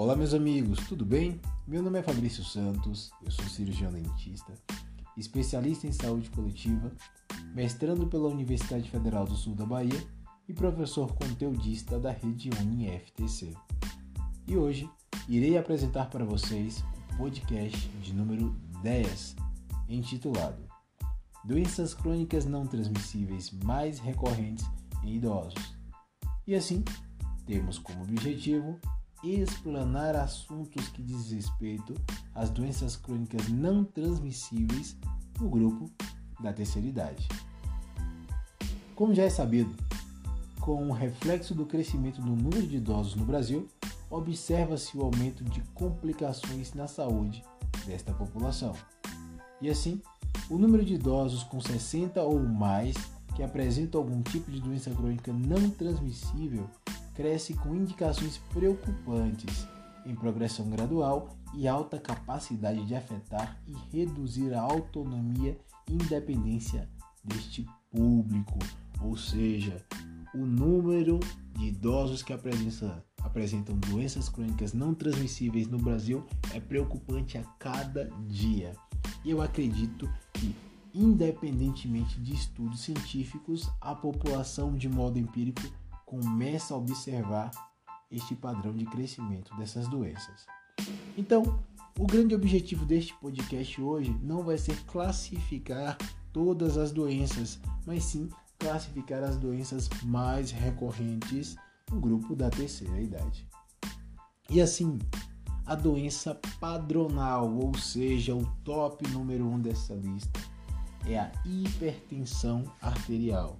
Olá, meus amigos, tudo bem? Meu nome é Fabrício Santos, eu sou cirurgião dentista, especialista em saúde coletiva, mestrando pela Universidade Federal do Sul da Bahia e professor conteudista da rede UniFTC. E hoje irei apresentar para vocês o podcast de número 10, intitulado Doenças crônicas não transmissíveis mais recorrentes em idosos. E assim, temos como objetivo explanar assuntos que diz respeito às doenças crônicas não transmissíveis no grupo da terceira idade. Como já é sabido, com o reflexo do crescimento do número de idosos no Brasil, observa-se o aumento de complicações na saúde desta população. E assim, o número de idosos com 60 ou mais que apresentam algum tipo de doença crônica não transmissível cresce com indicações preocupantes em progressão gradual e alta capacidade de afetar e reduzir a autonomia e independência deste público, ou seja, o número de idosos que apresentam, doenças crônicas não transmissíveis no Brasil é preocupante a cada dia. Eu acredito que, independentemente de estudos científicos, a população, de modo empírico, começa a observar este padrão de crescimento dessas doenças. Então, o grande objetivo deste podcast hoje não vai ser classificar todas as doenças, mas sim classificar as doenças mais recorrentes no grupo da terceira idade. E assim, a doença padronal, ou seja, o top número um dessa lista, é a hipertensão arterial.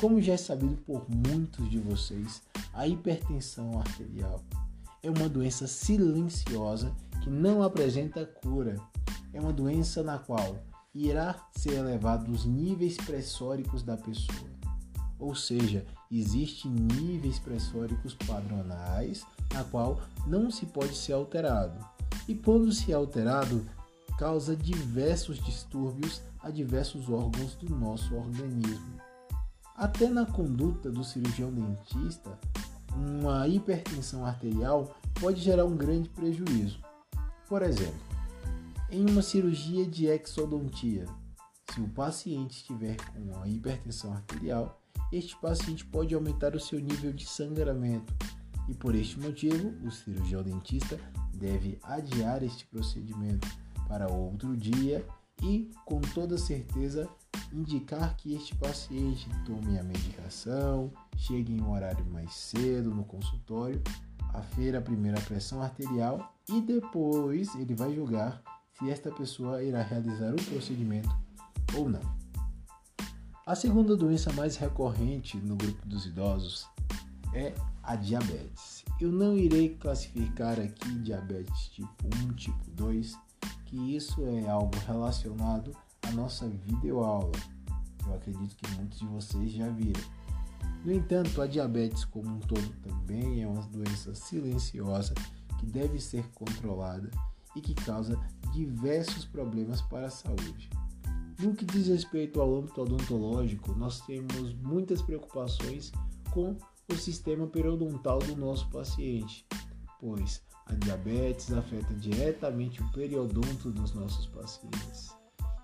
Como já é sabido por muitos de vocês, a hipertensão arterial é uma doença silenciosa que não apresenta cura. É uma doença na qual irá ser elevado os níveis pressóricos da pessoa. Ou seja, existem níveis pressóricos padronais na qual não se pode ser alterado. E quando se é alterado, causa diversos distúrbios a diversos órgãos do nosso organismo. Até na conduta do cirurgião dentista, uma hipertensão arterial pode gerar um grande prejuízo. Por exemplo, em uma cirurgia de exodontia, se o paciente estiver com uma hipertensão arterial, este paciente pode aumentar o seu nível de sangramento e por este motivo o cirurgião dentista deve adiar este procedimento para outro dia e, com toda certeza, indicar que este paciente tome a medicação, chegue em um horário mais cedo no consultório, afira a primeira pressão arterial e depois ele vai julgar se esta pessoa irá realizar o procedimento ou não. A segunda doença mais recorrente no grupo dos idosos é a diabetes. Eu não irei classificar aqui diabetes tipo 1, tipo 2, que isso é algo relacionado à nossa videoaula. Eu acredito que muitos de vocês já viram. No entanto, a diabetes como um todo também é uma doença silenciosa que deve ser controlada e que causa diversos problemas para a saúde. No que diz respeito ao âmbito odontológico, nós temos muitas preocupações com o sistema periodontal do nosso paciente, pois a diabetes afeta diretamente o periodonto dos nossos pacientes.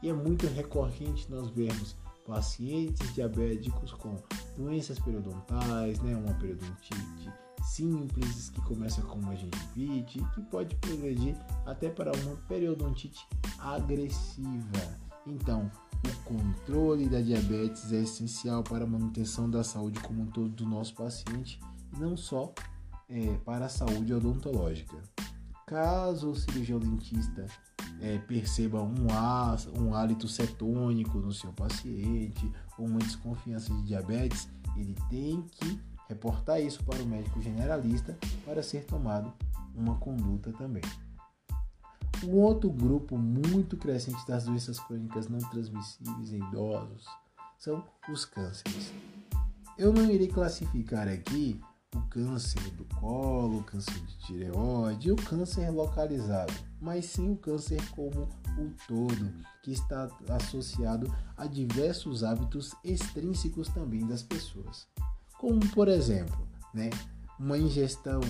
E é muito recorrente nós vermos pacientes diabéticos com doenças periodontais, né, uma periodontite simples que começa com uma gengivite que pode progredir até para uma periodontite agressiva. Então, o controle da diabetes é essencial para a manutenção da saúde como um todo do nosso paciente e não só é, para a saúde odontológica. Caso o cirurgião dentista é, perceba um, um hálito cetônico no seu paciente ou uma desconfiança de diabetes, ele tem que reportar isso para o médico generalista para ser tomado uma conduta também. Um outro grupo muito crescente das doenças crônicas não transmissíveis em idosos são os cânceres. Eu não irei classificar aqui o câncer do colo, o câncer de tireoide o câncer localizado, mas sim o câncer como um todo, que está associado a diversos hábitos extrínsecos também das pessoas, como por exemplo, né, uma ingestão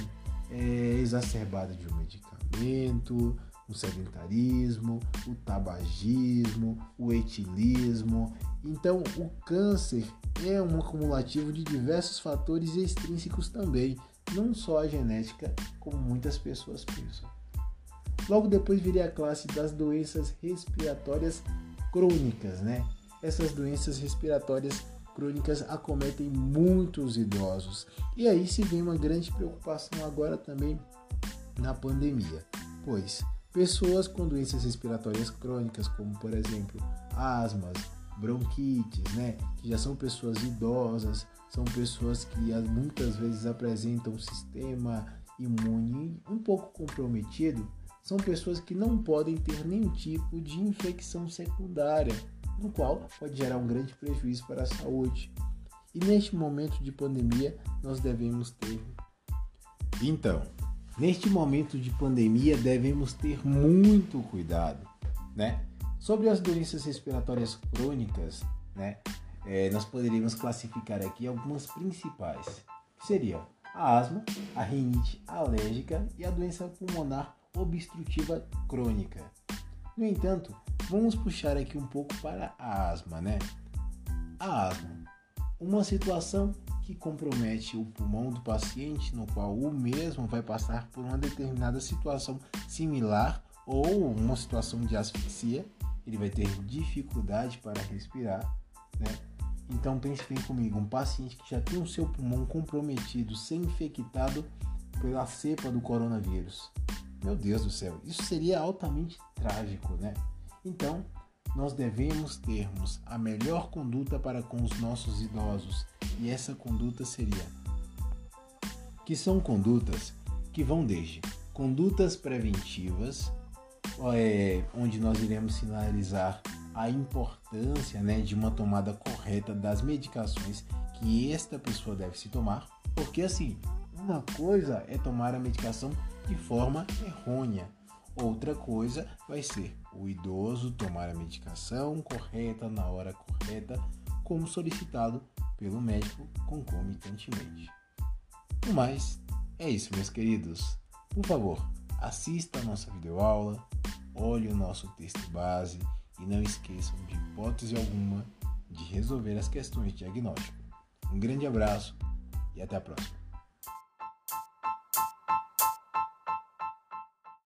é, exacerbada de um medicamento, o sedentarismo, o tabagismo, o etilismo. Então, o câncer é um acumulativo de diversos fatores extrínsecos também, não só a genética, como muitas pessoas pensam. Logo depois viria a classe das doenças respiratórias crônicas, né? Essas doenças respiratórias crônicas acometem muitos idosos. E aí se vem uma grande preocupação agora também na pandemia, pois pessoas com doenças respiratórias crônicas, como por exemplo asmas, bronquites, né, que já são pessoas idosas, são pessoas que muitas vezes apresentam um sistema imune um pouco comprometido, são pessoas que não podem ter nenhum tipo de infecção secundária, no qual pode gerar um grande prejuízo para a saúde. E neste momento de pandemia, nós devemos ter. Então, neste momento de pandemia, devemos ter muito cuidado, né? Sobre as doenças respiratórias crônicas, né? É, nós poderíamos classificar aqui algumas principais, que seriam a asma, a rinite alérgica e a doença pulmonar obstrutiva crônica. No entanto, vamos puxar aqui um pouco para a asma, né? A asma, uma situação que compromete o pulmão do paciente, no qual o mesmo vai passar por uma determinada situação similar ou uma situação de asfixia, ele vai ter dificuldade para respirar, né? Então pense bem comigo, um paciente que já tem o seu pulmão comprometido, ser infectado pela cepa do coronavírus. Meu Deus do céu, isso seria altamente trágico, né? Então, nós devemos termos a melhor conduta para com os nossos idosos, e essa conduta seria que são condutas que vão desde condutas preventivas, é, onde nós iremos sinalizar a importância né, de uma tomada correta das medicações que esta pessoa deve se tomar, porque assim, uma coisa é tomar a medicação de forma errônea. Outra coisa vai ser o idoso tomar a medicação correta na hora correta, como solicitado pelo médico concomitantemente. No mais, é isso, meus queridos. Por favor, assista a nossa videoaula, olhe o nosso texto base e não esqueçam de hipótese alguma de resolver as questões de diagnóstico. Um grande abraço e até a próxima.